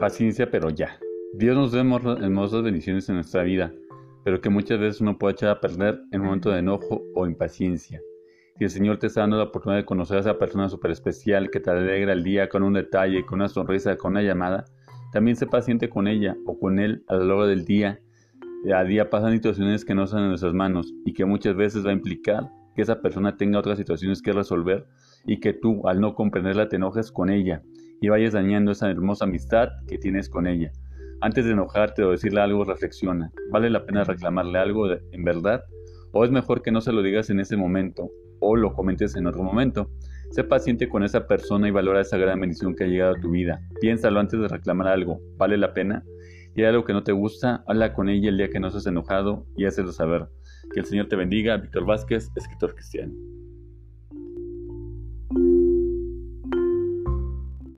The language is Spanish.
Paciencia, pero ya. Dios nos da hermosas bendiciones en nuestra vida, pero que muchas veces uno puede echar a perder en un momento de enojo o impaciencia. Si el Señor te está dando la oportunidad de conocer a esa persona súper especial que te alegra el día con un detalle, con una sonrisa, con una llamada, también sé paciente con ella o con él a lo largo del día. A día pasan situaciones que no están en nuestras manos y que muchas veces va a implicar que esa persona tenga otras situaciones que resolver y que tú, al no comprenderla, te enojes con ella y vayas dañando esa hermosa amistad que tienes con ella. Antes de enojarte o decirle algo, reflexiona. ¿Vale la pena reclamarle algo en verdad? ¿O es mejor que no se lo digas en ese momento o lo comentes en otro momento? Sé paciente con esa persona y valora esa gran bendición que ha llegado a tu vida. Piénsalo antes de reclamar algo. ¿Vale la pena? Y hay algo que no te gusta, habla con ella el día que no estés enojado y hazlo saber. Que el Señor te bendiga. Víctor Vázquez, escritor cristiano.